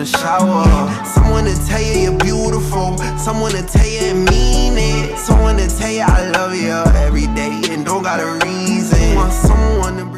the shower. Someone to tell you you're beautiful. Someone to tell you and mean it. Someone to tell you I love you every day and don't got a reason. Want someone to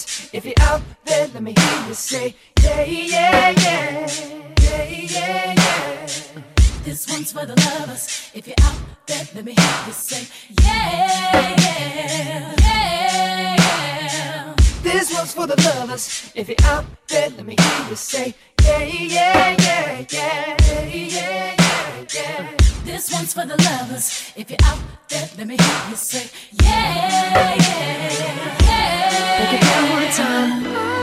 this. If you're out there, let me hear you say, yeah, yeah, yeah, yeah, yeah, yeah. This one's for the lovers. If you're out there, let me hear you say, yeah, yeah, yeah, yeah. This one's for the lovers. If you're out there, let me hear you say, yeah, yeah, yeah, yeah, yeah, yeah, yeah. This one's for the lovers. If you're out there, let me hear you say, yeah, yeah, yeah. Break it down one time.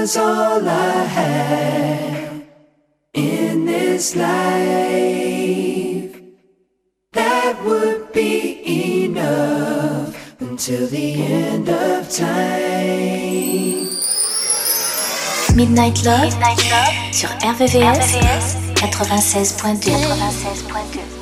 was all I had in this life. That would be enough until the end of time. Midnight Love, sur 96.2.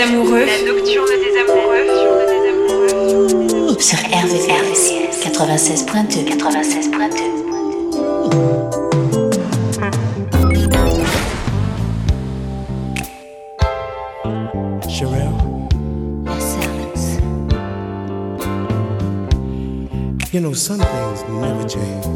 La nocturne des amoureux. Sur RVRVCS 96.2 96.2 You know, some things never change.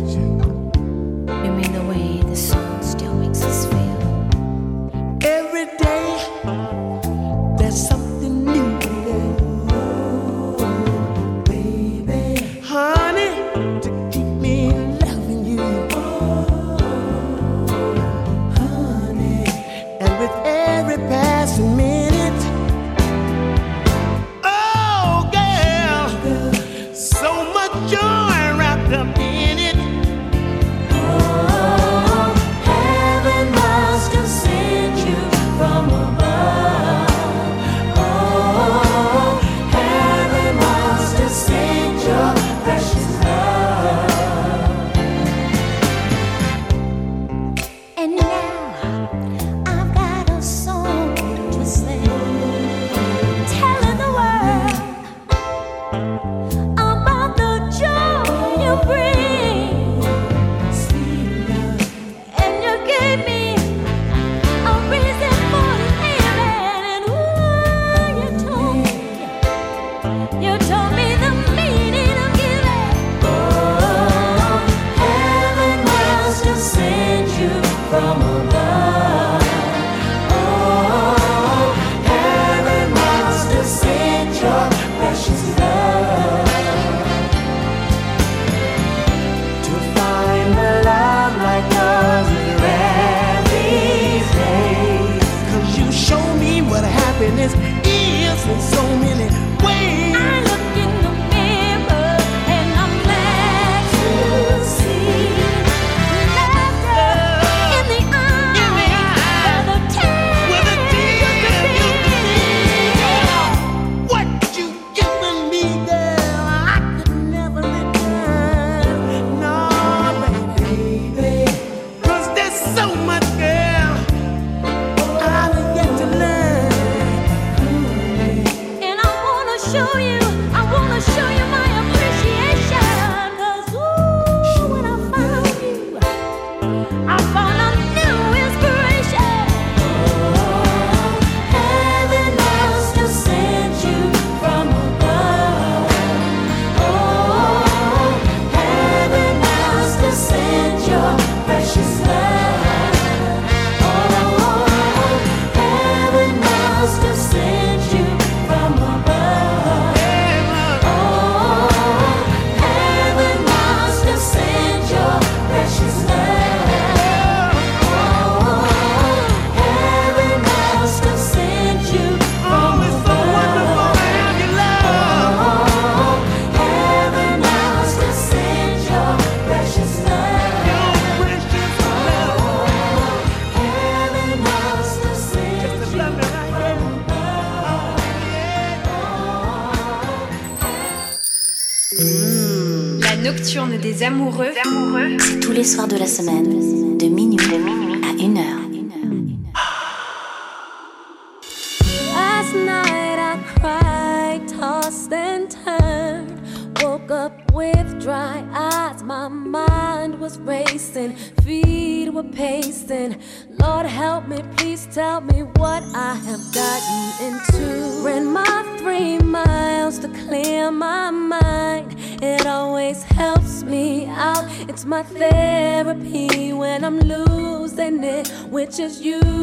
much as you.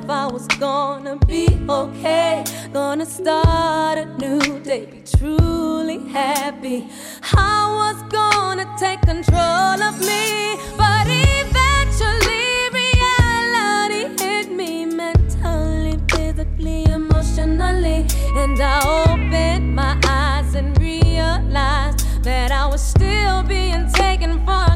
Day I myself I was gonna be okay, gonna start a new day, be truly happy. I was gonna take control of me, but eventually reality hit me mentally, physically, emotionally, and I opened my eyes and realized that I was still being taken for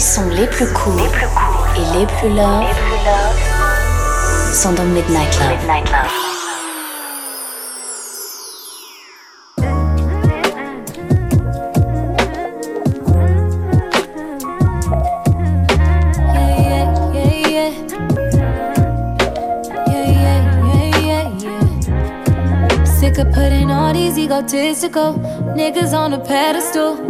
Les sons les plus courts et les plus love sont dans Midnight Love. Yeah, yeah, yeah, yeah. Yeah, yeah, yeah, yeah, yeah. Sick of putting all these egotistical niggas on a pedestal.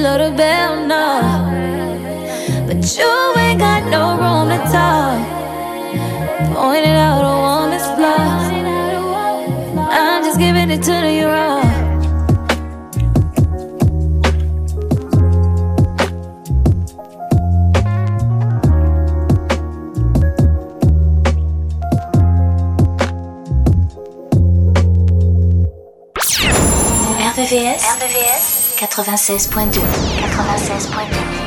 tryna hit below the bell, no. But you ain't got no room to talk. Pointed out a woman's flaws. I'm just giving it to you raw. RVVS, RVVS 96.2. 96.2.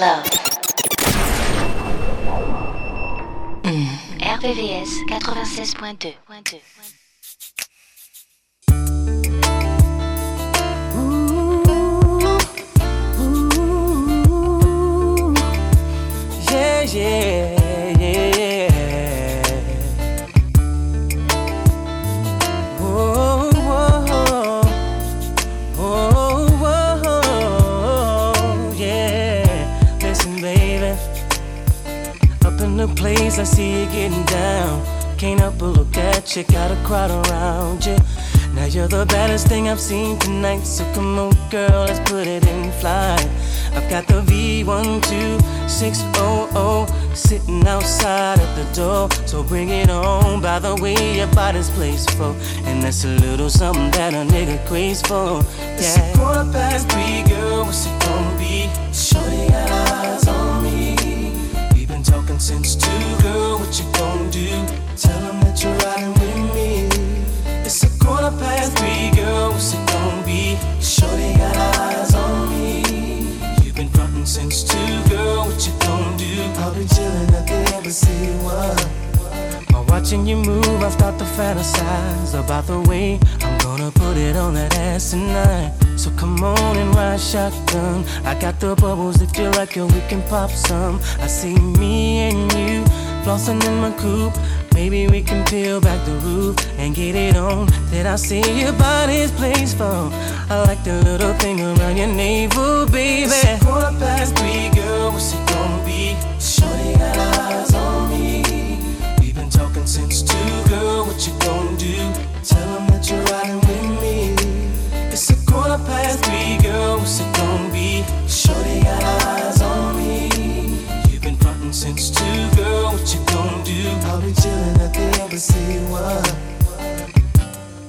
love. Mm. RVVS 96.2. getting down. Can't help but look at you, got a crowd around you. Now you're the baddest thing I've seen tonight. So come on, girl, let's put it in flight. I've got the V12600 sitting outside at the door. So bring it on. By the way, your body's placed for. And that's a little something that a nigga craves for. Yeah. It's a quarter past three, girl. What's it gonna be? Shorty eyes on since two, girl. What you gonna do? Tell them that you're riding with me. It's a quarter past three, girl. What's it gonna be? Shorty got eyes on me. You've been frontin' since two, girl. What you gonna do? Watching you move, I start to fantasize about the way I'm gonna put it on that ass tonight. So come on and ride shotgun. I got the bubbles if you like it, we can pop some. I see me and you flossing in my coupe. Maybe we can peel back the roof and get it on. Did I see your body's place for? I like the little thing around your navel, baby. It's quarter past three, girl. What's it gonna be? Do? Tell them that you're riding with me. It's a quarter past three, girl. What's it gonna be? Shorty got eyes on me. You've been frontin' since two, girl. What you gonna do? I'll be chillin' at the embassy. What?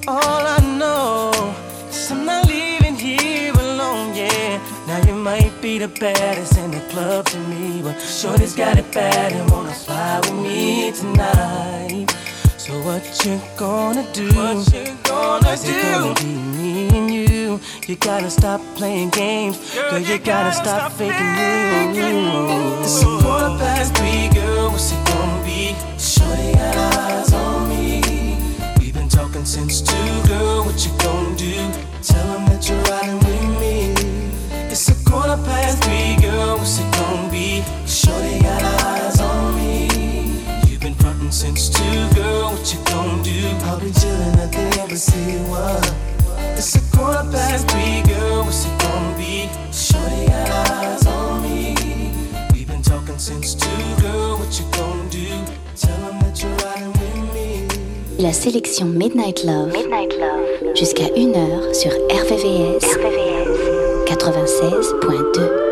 All I know is I'm not leaving here alone, yeah. Now you might be the baddest in the club to me, but Shorty's got it bad and wanna fly with me tonight. So what you gonna do? What you gonna Is it gonna be me and you? You gotta stop playing games, girl. You, gotta, stop, faking moves. It's a quarter past three, girl. What's it gonna be? Shorty got eyes on me. We've been talking since two, girl. What you gonna do? Tell them that you're riding with me. It's a quarter past three, girl. What's it gonna be? Shorty got eyes on me. You've since two, girl. What you gonna do? I'll be chillin' at the embassy. What? It's a quarter past three, girl. What's it gonna be? Shorty got eyes on me. We've been talking since two, girl. What you gonna do? Tell them that you're riding with me. La sélection Midnight Love. Midnight Love. Jusqu'à 1h sur RVVS. RVVS. 96.2.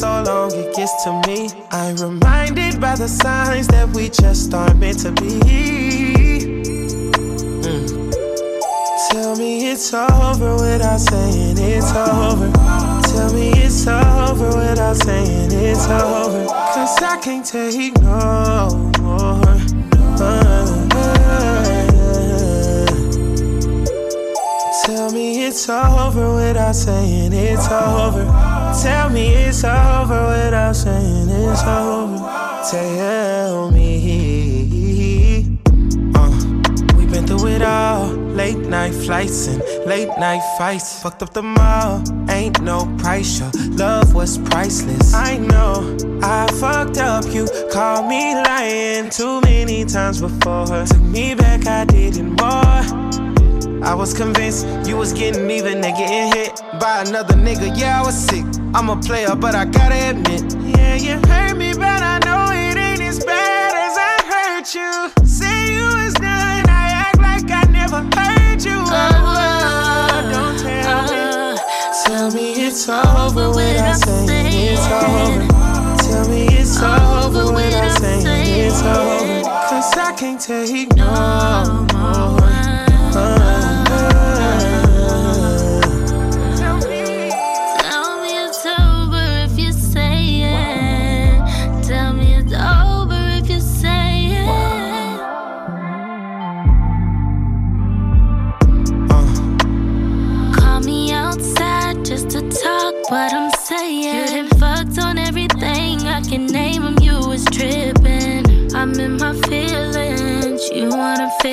so long, it gets to me. I'm reminded by the signs that we just aren't meant to be. Mm. Tell me it's over without saying it's over. Tell me it's over without saying it's over. Cause I can't take no more. Tell me it's over without saying it's over. Tell me it's over without saying it's over. Tell me. Uh, we've been through it all. Late night flights and late night fights. Fucked up the mall. Ain't no price. Your love was priceless. I know I fucked up. You called me lying too many times before. Took me back, I didn't more. I was convinced you was getting even and getting hit by another nigga. Yeah, I was sick. I'm a player, but I gotta admit. Yeah, you hurt me, but I know it ain't as bad as I hurt you. Say you was done, I act like I never hurt you. Oh, don't tell me. Uh-huh. Tell me it's over without saying it's over. Tell me it's over without saying it's over. Cause I can't take no more.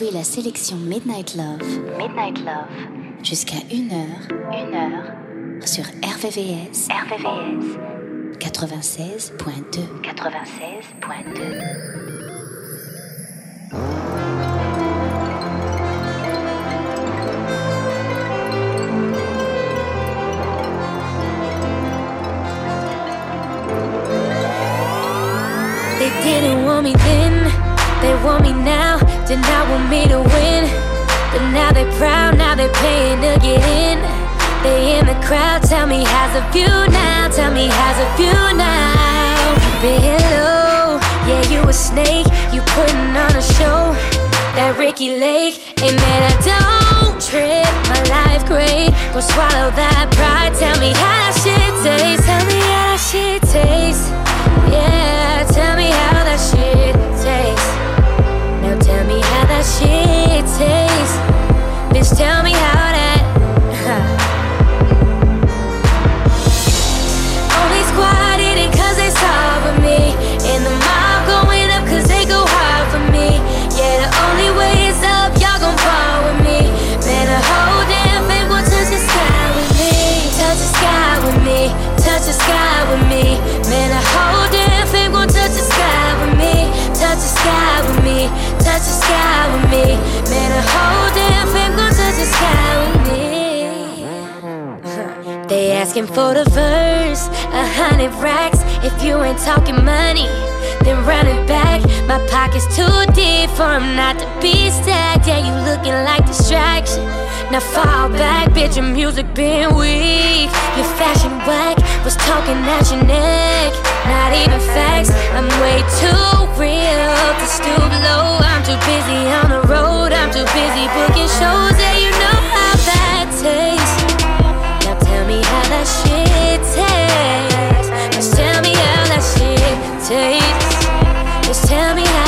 La sélection Midnight Love, Midnight Love, jusqu'à 1h, 1h, sur RVVS, RVVS, 96.2, 96.2. They didn't want me then, they want me now. Did not want me to win, but now they proud, now they paying to get in. They in the crowd, tell me how's a view now, tell me how's a view now. Been yeah you a snake, you putting on a show. That Ricki Lake, ain't man I don't trip, my life great. Go swallow that pride, tell me how that shit tastes, tell me how that shit tastes. Shit tastes. Bitch, tell me asking for the verse, a hundred racks. If you ain't talking money, then run it back. My pocket's too deep for him not to be stacked. Yeah, you looking like distraction. Now fall back, bitch. Your music been weak. Your fashion whack was talking at your neck. Not even facts. I'm way too real to stoop low. I'm too busy on the road. I'm too busy booking shows. Yeah, you know how that tastes me how that shit tastes. Just tell me how that shit tastes. Just tell me how.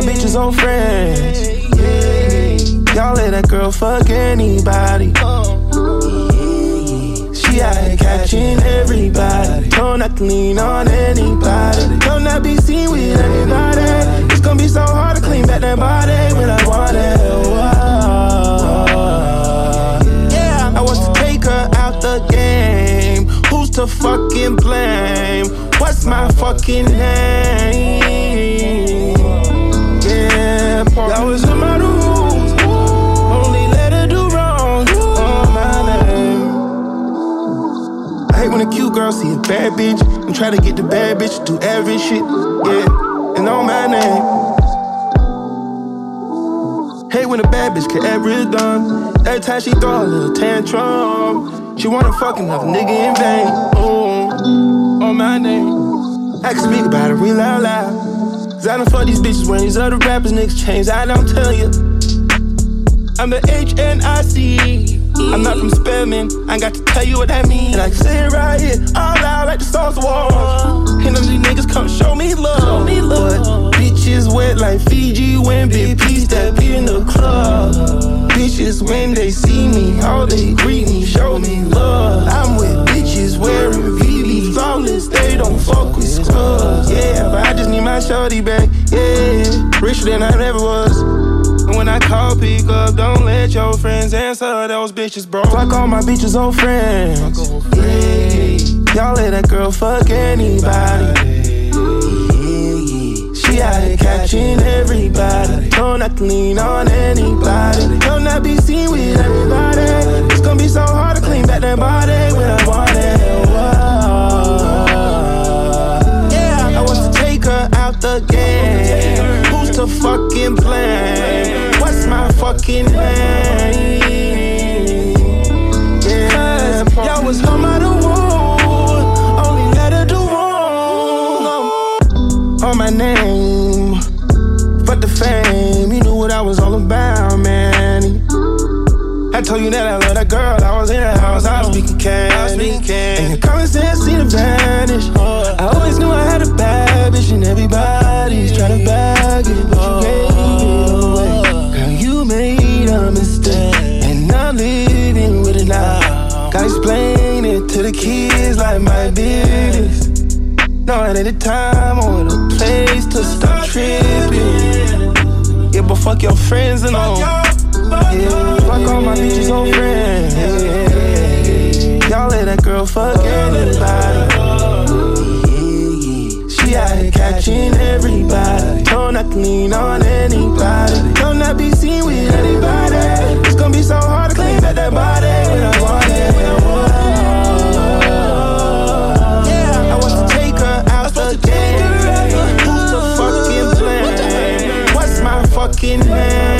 my bitches old friends. Y'all let that girl fuck anybody. She out here catching everybody. Told not to lean on anybody. Told not be seen with anybody. It's gonna be so hard to clean back that body when I want it. Yeah, I want to take her out the game. Who's to fucking blame? What's my fucking name? Bad bitch and try to get the bad bitch to do every shit. Yeah, and on my name. Hate when a bad bitch get every done. Every time she throw a little tantrum, she wanna fuck another nigga in vain. Oh, on my name. I can speak about it real loud loud. Cause I don't fuck these bitches when these other rappers niggas change. I don't tell you. I'm the HNIC. I'm not from Spelman. I ain't got to tell you what that means. And I say it right here, all loud like the stars war. And them these niggas come show me love. Show me love. But bitches wet like Fiji when Big P step in the club. Bitches when they see me, all they greet me, show me love. I'm with bitches wearing VV flawless. They don't fuck with scrubs. Yeah, but I just need my shorty back. Yeah, richer than I ever was. And when I call, pick up, don't let your friends answer. Those bitches, bro. Fuck all my bitches, old friends. Yeah. Y'all let that girl fuck anybody. She out here catching everybody. Don't not to lean on anybody. Don't not be seen with everybody. It's gonna be so hard to clean back that body when I want it. Whoa. Yeah, I want to take her out the game. Who's to fucking blame? What's my fucking name? Yeah, y'all was home out of wood. Only let her do wrong. On my name, fuck the fame. You knew what I was all about, told you that I love that girl. I was in the house, I was speaking candy. And your common sense seemed to vanish. I always knew I had a bad bitch, and everybody's trying to bag it, but you gave it away. Girl, you made a mistake, and I'm living with it now. Gotta explain it to the kids like my business. No, it ain't the time or the place to stop tripping. Yeah, but fuck your friends and all. Yeah, fuck all my bitches old friends. Yeah, y'all let that girl fuck anybody. She out here catching everybody. Don't not lean on anybody. Don't not be seen with anybody. It's gonna be so hard to clean back that body when I want it. Yeah, I want the fucking blame?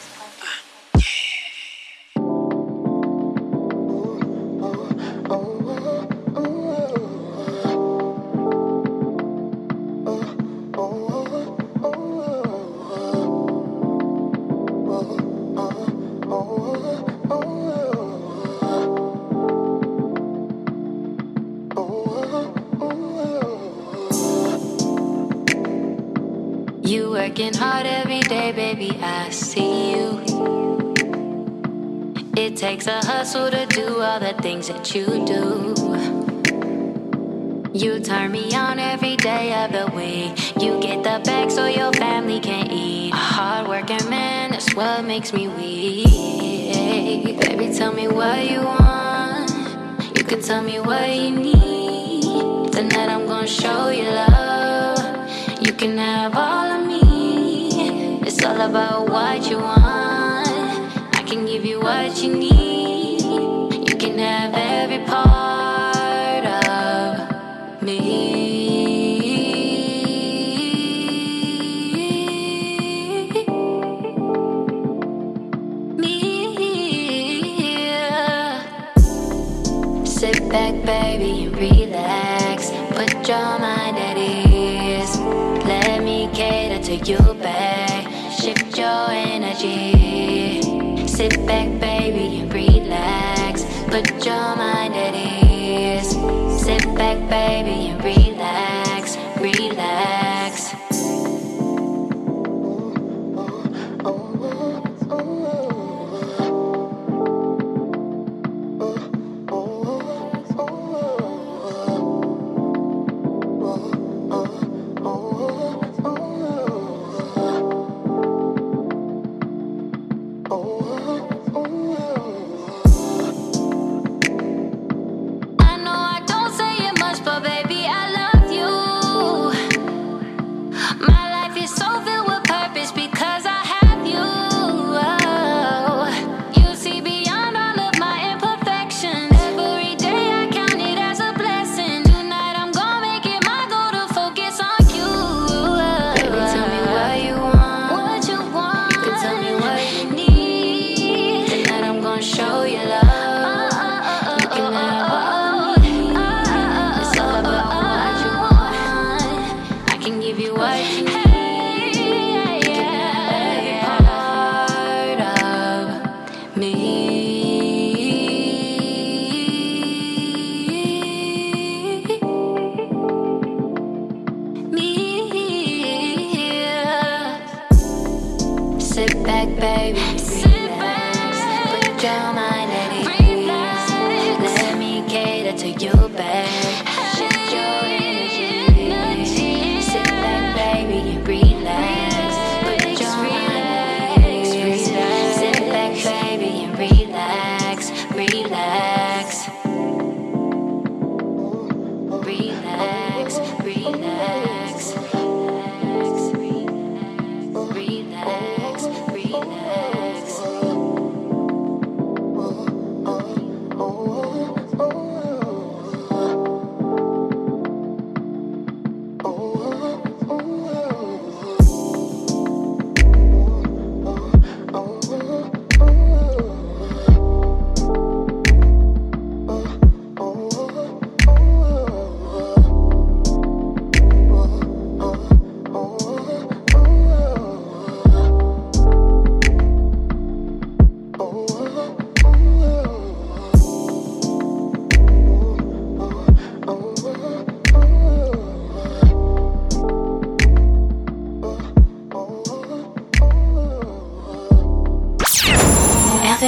things that you do. You turn me on every day of the week. You get the bag so your family can eat. A hardworking man that's what makes me weak. Baby, tell me what you want. You can tell me what you need. Tonight I'm gonna show you love. You can have all of me. It's all about what you want. I can give you what you need have every part of me. Me. Sit back, baby, and relax. Put your mind at ease. Let me cater to you back. Shift your energy. Sit back your mind at ease. Sit back, baby.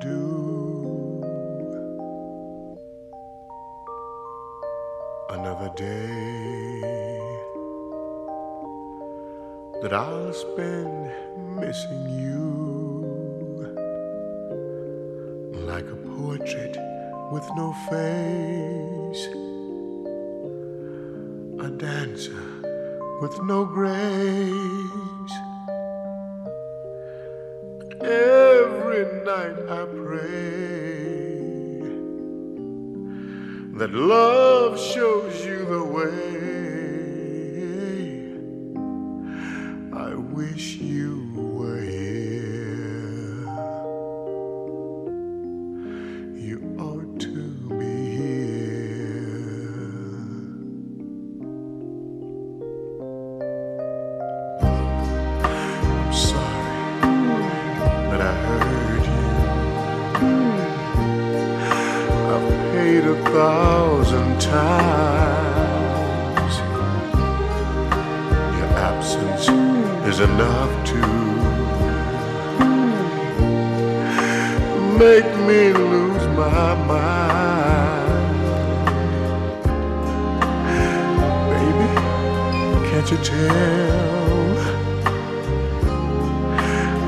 do. Another day that I'll spend missing you like a portrait with no face, a dancer with no grace. Every night I'm that love shows.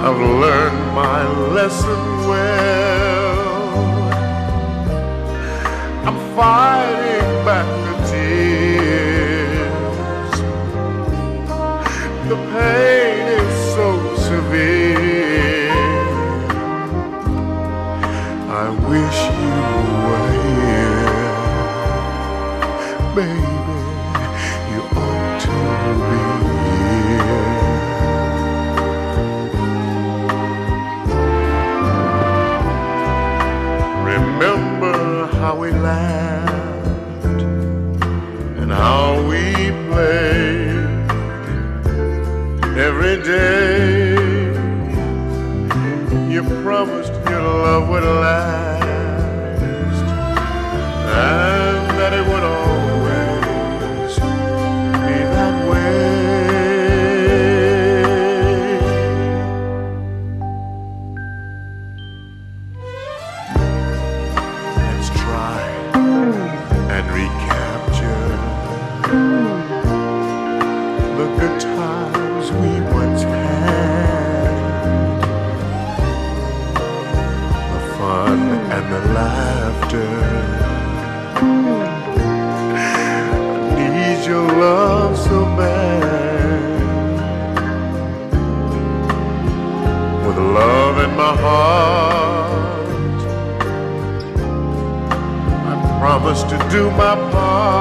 I've learned my lesson well. I'm fine. little last. heart. I promise to do my part.